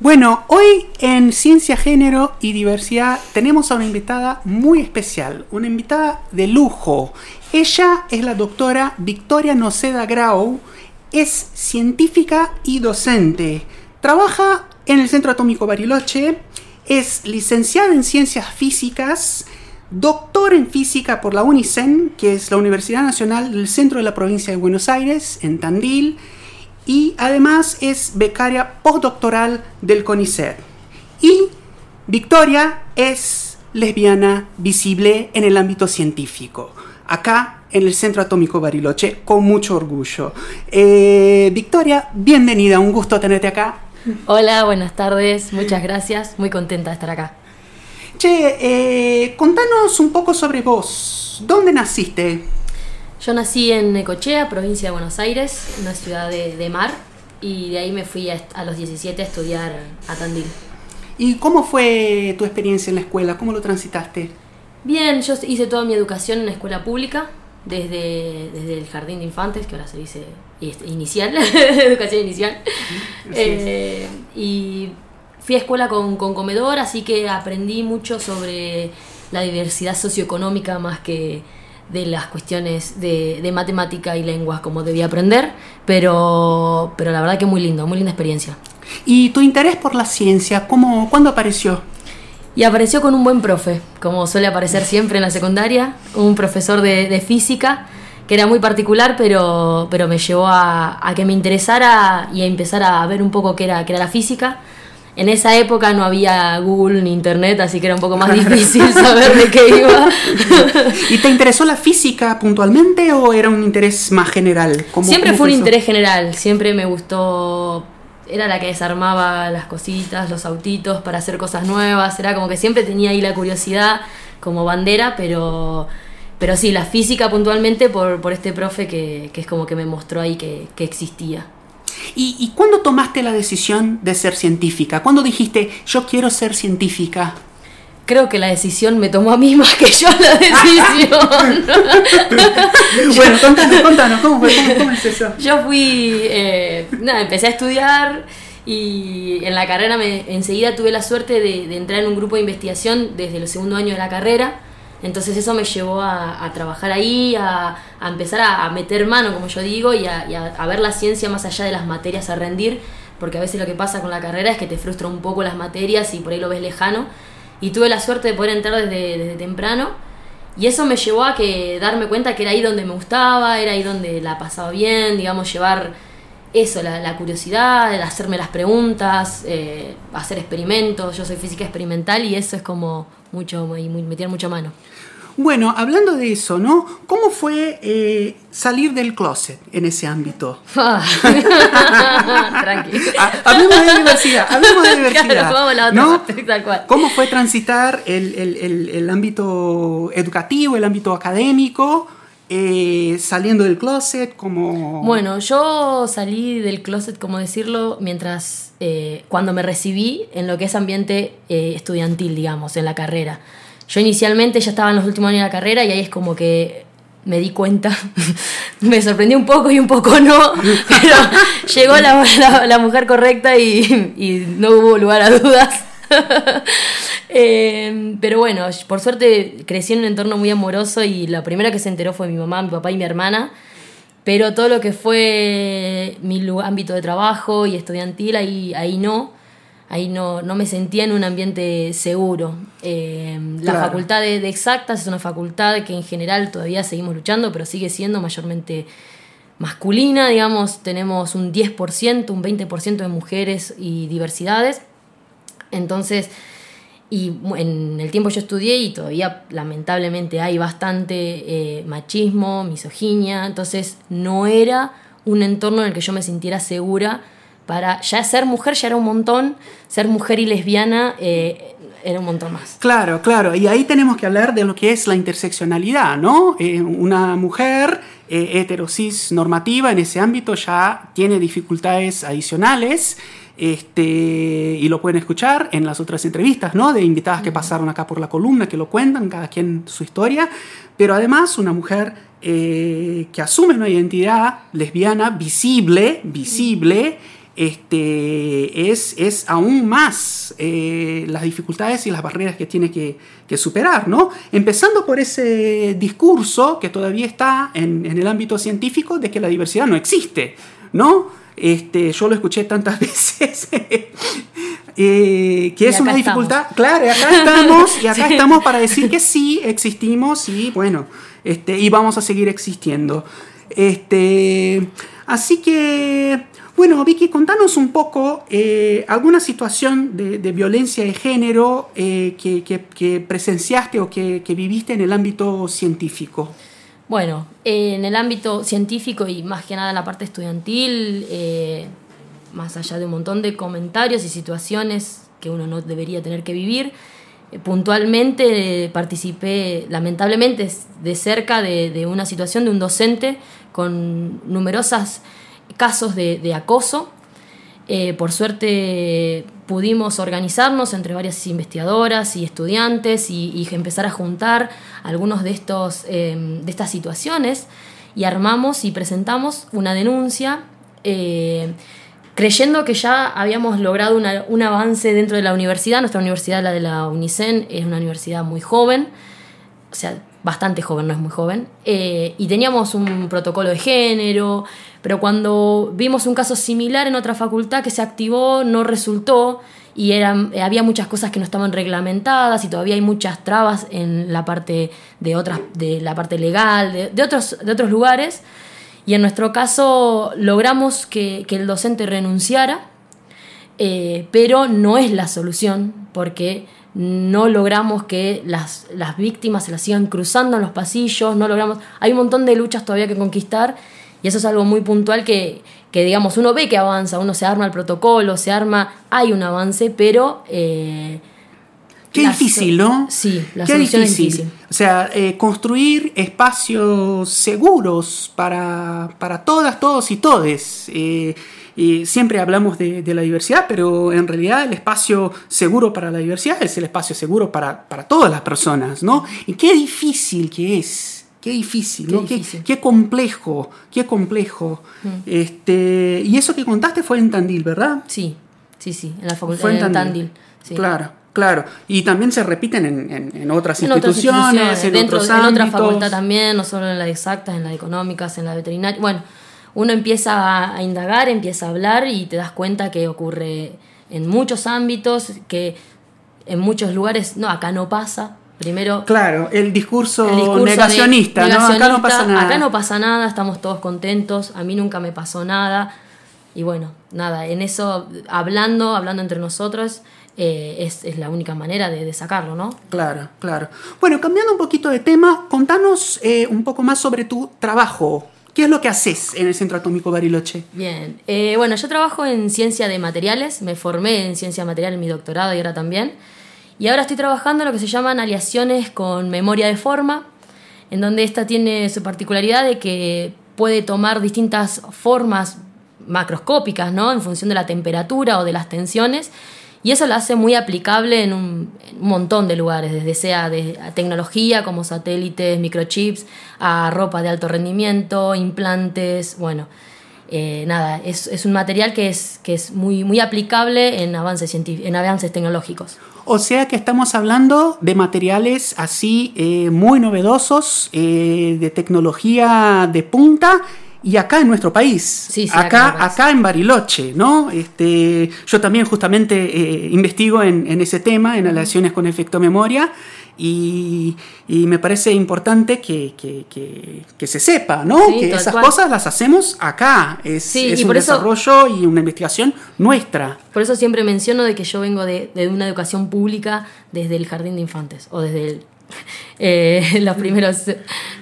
Bueno, hoy en Ciencia, Género y Diversidad tenemos a una invitada muy especial, una invitada de lujo. Ella es la doctora Victoria Noceda Grau, es científica y docente. Trabaja en el Centro Atómico Bariloche, es licenciada en Ciencias Físicas, doctor en Física por la UNICEN, que es la Universidad Nacional del Centro de la Provincia de Buenos Aires, en Tandil, y además es becaria postdoctoral del CONICET. Y Victoria es lesbiana visible en el ámbito científico. Acá en el Centro Atómico Bariloche, con mucho orgullo. Eh, Victoria, bienvenida, un gusto tenerte acá. Hola, buenas tardes, muchas gracias, muy contenta de estar acá. Che, eh, contanos un poco sobre vos. ¿Dónde naciste? Yo nací en Necochea, provincia de Buenos Aires, una ciudad de, mar, y de ahí me fui a, los 17 a estudiar a Tandil. ¿Y cómo fue tu experiencia en la escuela? ¿Cómo lo transitaste? Bien, yo hice toda mi educación en la escuela pública, desde, desde el jardín de infantes, que ahora se dice inicial, educación inicial. Eh, y fui a escuela con, con comedor, así que aprendí mucho sobre la diversidad socioeconómica más que de las cuestiones de, de, matemática y lenguas como debía aprender, pero, pero la verdad que muy lindo, muy linda experiencia. ¿Y tu interés por la ciencia, cómo, cuándo apareció? Y apareció con un buen profe, como suele aparecer siempre en la secundaria, un profesor de, de física que era muy particular, pero, pero me llevó a, a, que me interesara y a empezar a ver un poco qué era, qué era la física en esa época no había Google ni Internet, así que era un poco más difícil saber de qué iba. ¿Y te interesó la física puntualmente o era un interés más general? siempre fue un interés general, siempre me gustó era la que desarmaba las cositas, los autitos para hacer cosas nuevas, era como que siempre tenía ahí la curiosidad como bandera, pero, pero sí, la física puntualmente por, por este profe que, que, es como que me mostró ahí que, que existía. ¿Y, cuándo tomaste la decisión de ser científica? ¿Cuándo dijiste, yo quiero ser científica? Creo que la decisión me tomó a mí más que yo la decisión. bueno, contanos, contanos, ¿cómo, fue, cómo, es eso? Yo fui, eh, nada, empecé a estudiar y en la carrera me, enseguida tuve la suerte de, de entrar en un grupo de investigación desde el segundo año de la carrera entonces eso me llevó a, trabajar ahí, a, empezar a, meter mano, como yo digo, y, a, ver la ciencia más allá de las materias a rendir, porque a veces lo que pasa con la carrera es que te frustra un poco las materias y por ahí lo ves lejano. Y tuve la suerte de poder entrar desde, temprano. Y eso me llevó a que darme cuenta que era ahí donde me gustaba, era ahí donde la pasaba bien, digamos, llevar eso, la, curiosidad, el hacerme las preguntas, eh, hacer experimentos. Yo soy física experimental y eso es como mucho, meter mucha mano. Bueno, hablando de eso, ¿no? ¿Cómo fue eh, salir del closet en ese ámbito? Tranquilo. Ah, hablemos de diversidad, hablemos de diversidad. ¿no? ¿Cómo fue transitar el, el, el, ámbito educativo, el ámbito académico? Eh, saliendo del closet, como... Bueno, yo salí del closet, como decirlo, mientras, eh, cuando me recibí en lo que es ambiente estudiantil, digamos, en la carrera. Yo inicialmente ya estaba en los últimos años de la carrera y ahí es como que me di cuenta, me sorprendió un poco y un poco no, pero llegó la, mujer correcta y, no hubo lugar a dudas. Eh, pero bueno, por suerte crecí en un entorno muy amoroso y la primera que se enteró fue mi mamá, mi papá y mi hermana. Pero todo lo que fue mi ámbito de trabajo y estudiantil, ahí, ahí no ahí no, no me sentía en un ambiente seguro. Eh, la facultad de, exactas es una facultad que en general todavía seguimos luchando, pero sigue siendo mayormente masculina, digamos, tenemos un 10%, un 20% de mujeres y diversidades. Entonces, y en el tiempo yo estudié y todavía lamentablemente hay bastante eh, machismo, misoginia, entonces no era un entorno en el que yo me sintiera segura para ya ser mujer ya era un montón, ser mujer y lesbiana eh, era un montón más. Claro, claro, y ahí tenemos que hablar de lo que es la interseccionalidad, ¿no? Eh, una mujer eh, heterosis normativa en ese ámbito ya tiene dificultades adicionales. Este, y lo pueden escuchar en las otras entrevistas, ¿no? De invitadas que pasaron acá por la columna, que lo cuentan, cada quien su historia. Pero además, una mujer que asume una identidad lesbiana visible, visible, este, es, es aún más eh, las dificultades y las barreras que tiene que, superar, ¿no? Empezando por ese discurso que todavía está en, el ámbito científico de que la diversidad no existe, ¿no? Este, yo lo escuché tantas veces. Eh, que es una dificultad. Claro, acá estamos, y acá estamos para decir que sí, existimos y bueno, este, y vamos a seguir existiendo. Este, así que bueno, Vicky, contanos un poco eh, alguna situación de, violencia de género eh, que, presenciaste o que, viviste en el ámbito científico. Bueno, en el ámbito científico y más que nada en la parte estudiantil, eh, más allá de un montón de comentarios y situaciones que uno no debería tener que vivir, puntualmente participé lamentablemente de cerca de una situación de un docente con numerosas casos de, acoso. Eh, por suerte pudimos organizarnos entre varias investigadoras y estudiantes y, empezar a juntar algunos de, estos, em, de estas situaciones y armamos y presentamos una denuncia eh, creyendo que ya habíamos logrado un avance dentro de la universidad. Nuestra universidad, la de la UNICEN, es una universidad muy joven, o sea, bastante joven, no es muy joven, eh, y teníamos un protocolo de género, pero cuando vimos un caso similar en otra facultad que se activó, no resultó y eran, había muchas cosas que no estaban reglamentadas y todavía hay muchas trabas en la parte de otras, de la parte legal, de, otros, de otros lugares. Y en nuestro caso logramos que, el docente renunciara, eh, pero no es la solución, porque no logramos que las, las víctimas se las sigan cruzando en los pasillos, no logramos, hay un montón de luchas todavía que conquistar y eso es algo muy puntual que, digamos, uno ve que avanza, uno se arma el protocolo, se arma, hay un avance, pero... Eh, Qué difícil, ¿no? Sí, la Qué difícil. es difícil. O sea, eh, construir espacios seguros para, todas, todos y todes. Eh, siempre hablamos de, la diversidad, pero en realidad el espacio seguro para la diversidad es el espacio seguro para, para todas las personas, ¿no? Y qué difícil que es Qué difícil, ¿no? Qué, complejo, qué complejo. Mm. Este, y eso que contaste fue en Tandil, ¿verdad? Sí, sí, sí, en la facultad de Tandil. Claro, claro. Y también se repiten en, otras, instituciones, en, dentro, otros En otra facultad también, no solo en la de exactas, en la de económicas, en la veterinaria. Bueno, uno empieza a indagar, empieza a hablar y te das cuenta que ocurre en muchos ámbitos, que en muchos lugares, no, acá no pasa, Primero. Claro, el discurso, negacionista, ¿no? Acá no pasa nada. Acá no pasa nada, estamos todos contentos, a mí nunca me pasó nada. Y bueno, nada, en eso, hablando, hablando entre nosotros, eh, es, la única manera de, sacarlo, ¿no? Claro, claro. Bueno, cambiando un poquito de tema, contanos eh, un poco más sobre tu trabajo. ¿Qué es lo que haces en el Centro Atómico Bariloche? Bien, eh, bueno, yo trabajo en ciencia de materiales, me formé en ciencia de materiales en mi doctorado y ahora también. Y ahora estoy trabajando en lo que se llaman aleaciones con memoria de forma, en donde esta tiene su particularidad de que puede tomar distintas formas macroscópicas, ¿no? En función de la temperatura o de las tensiones. Y eso lo hace muy aplicable en un, montón de lugares, desde sea de tecnología como satélites, microchips, a ropa de alto rendimiento, implantes, bueno. Eh, nada, es, es, un material que es, que es muy, muy aplicable en avances, en avances tecnológicos. O sea que estamos hablando de materiales así eh, muy novedosos, eh, de tecnología de punta y acá en nuestro país, sí, acá, acá, en Bariloche, ¿no? Este, yo también justamente eh, investigo en, en, ese tema, en aleaciones con efecto memoria, y, me parece importante que, se sepa, ¿no? que esas cosas las hacemos acá. Es, un desarrollo y una investigación nuestra. Por eso siempre menciono de que yo vengo de, una educación pública desde el jardín de infantes o desde eh, los primeros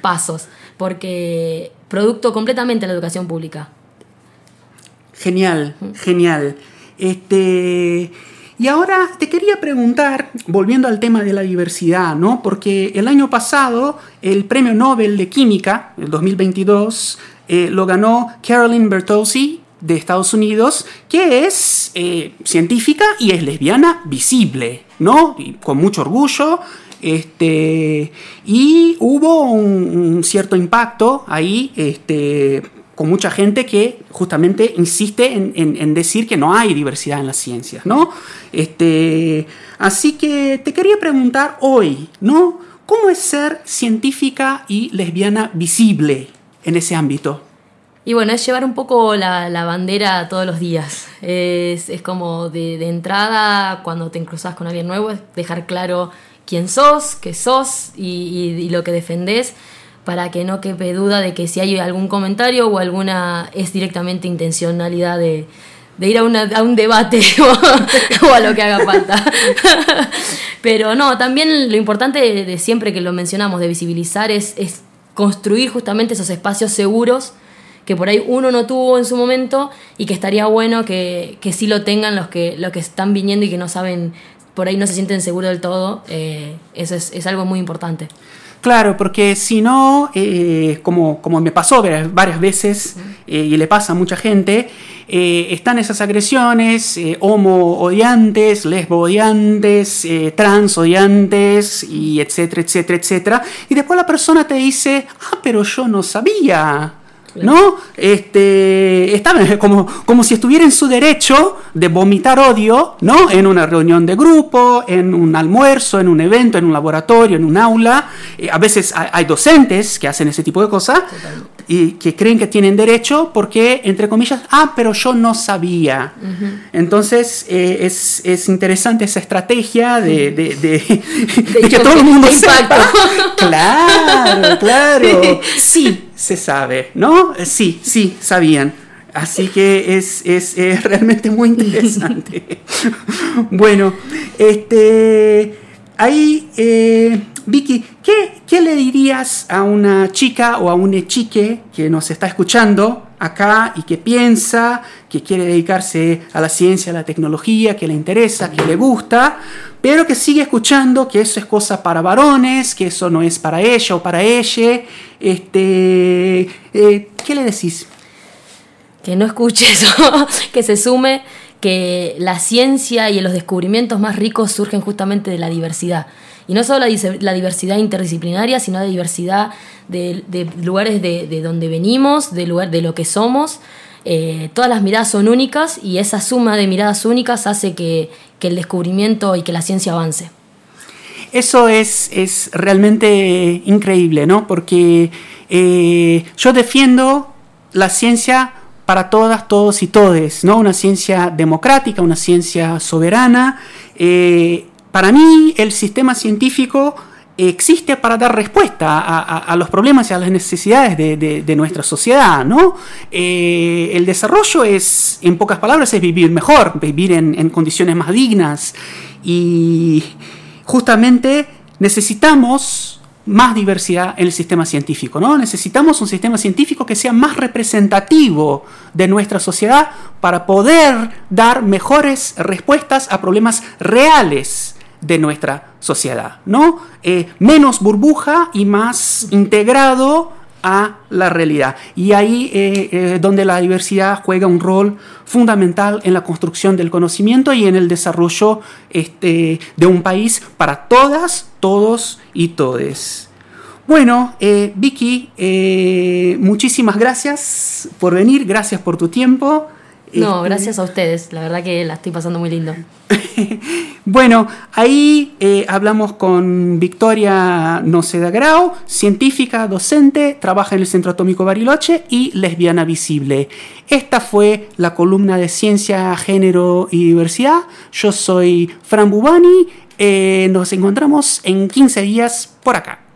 pasos, porque producto completamente de la educación pública. Genial, genial. Este, y ahora te quería preguntar, volviendo al tema de la diversidad, ¿no? Porque el año pasado el Premio Nobel de Química, el 2022, eh, lo ganó Carolyn Bertozzi de Estados Unidos, que es eh, científica y es lesbiana visible, ¿no? Y con mucho orgullo. Este, y hubo un, cierto impacto ahí este, con mucha gente que justamente insiste en, decir que no hay diversidad en las ciencias, ¿no? Este, así que te quería preguntar hoy, ¿no? ¿Cómo es ser científica y lesbiana visible en ese ámbito? Y bueno, es llevar un poco la, bandera todos los días. Es, como de, entrada, cuando te cruzas con alguien nuevo, es dejar claro quién sos, qué sos y, lo que defendés para que no quepe duda de que si hay algún comentario o alguna es directamente intencionalidad de, ir a, un debate o, a lo que haga falta. Pero no, también lo importante de, siempre que lo mencionamos, de visibilizar, es, es construir justamente esos espacios seguros que por ahí uno no tuvo en su momento y que estaría bueno que, que sí lo tengan los que, los que están viniendo y que no saben, por ahí no se sienten seguros del todo. Eh, eso es, es algo muy importante. Claro, porque si no, eh, como, como, me pasó varias veces eh, y le pasa a mucha gente, eh, están esas agresiones homo odiantes, lesbo odiantes, trans odiantes, y etcétera, etcétera, etcétera. Y después la persona te dice, ah, pero yo no sabía. ¿No? Este, estaba como, como si estuviera en su derecho de vomitar odio, ¿no? En una reunión de grupo, en un almuerzo, en un evento, en un laboratorio, en un aula. Eh, a veces hay, docentes que hacen ese tipo de cosas y que creen que tienen derecho porque, entre comillas, ah, pero yo no sabía. Entonces, eh, es, es, interesante esa estrategia de, de, que todo el mundo sepa. claro, claro. Sí, se sabe, ¿no? Sí, sí, sabían. Así que es, es, realmente muy interesante. bueno, este, ahí, eh, Vicky, ¿qué, ¿qué, le dirías a una chica o a un chique que nos está escuchando acá y que piensa, que quiere dedicarse a la ciencia, a la tecnología, que le interesa, que le gusta, pero que sigue escuchando que eso es cosa para varones, que eso no es para ella o para ella. Este, eh, ¿Qué le decís? Que no escuche eso, que se sume que la ciencia y los descubrimientos más ricos surgen justamente de la diversidad. Y no solo la, diversidad interdisciplinaria, sino la diversidad de, lugares de, donde venimos, de, lugar, de lo que somos. Eh, todas las miradas son únicas y esa suma de miradas únicas hace que, que el descubrimiento y que la ciencia avance. Eso es, es realmente increíble, ¿no? Porque eh, yo defiendo la ciencia para todas, todos y todes, ¿no? Una ciencia democrática, una ciencia soberana. Eh, para mí, el sistema científico existe para dar respuesta a, los problemas y a las necesidades de, nuestra sociedad, ¿no? Eh, el desarrollo es, en pocas palabras, es vivir mejor, vivir en, condiciones más dignas y justamente necesitamos más diversidad en el sistema científico, ¿no? Necesitamos un sistema científico que sea más representativo de nuestra sociedad para poder dar mejores respuestas a problemas reales de nuestra sociedad, ¿no? Eh, menos burbuja y más integrado a la realidad. Y ahí eh, eh, donde la diversidad juega un rol fundamental en la construcción del conocimiento y en el desarrollo este, de un país para todas, todos y todes. Bueno, Vicky, muchísimas gracias por venir, gracias por tu tiempo. No, este, gracias a ustedes. La verdad que la estoy pasando muy lindo. bueno, ahí eh, hablamos con Victoria Noceda Grau, científica, docente, trabaja en el Centro Atómico Bariloche y lesbiana visible. Esta fue la columna de Ciencia, Género y Diversidad. Yo soy Fran Bubani. Eh, nos encontramos en 15 días por acá.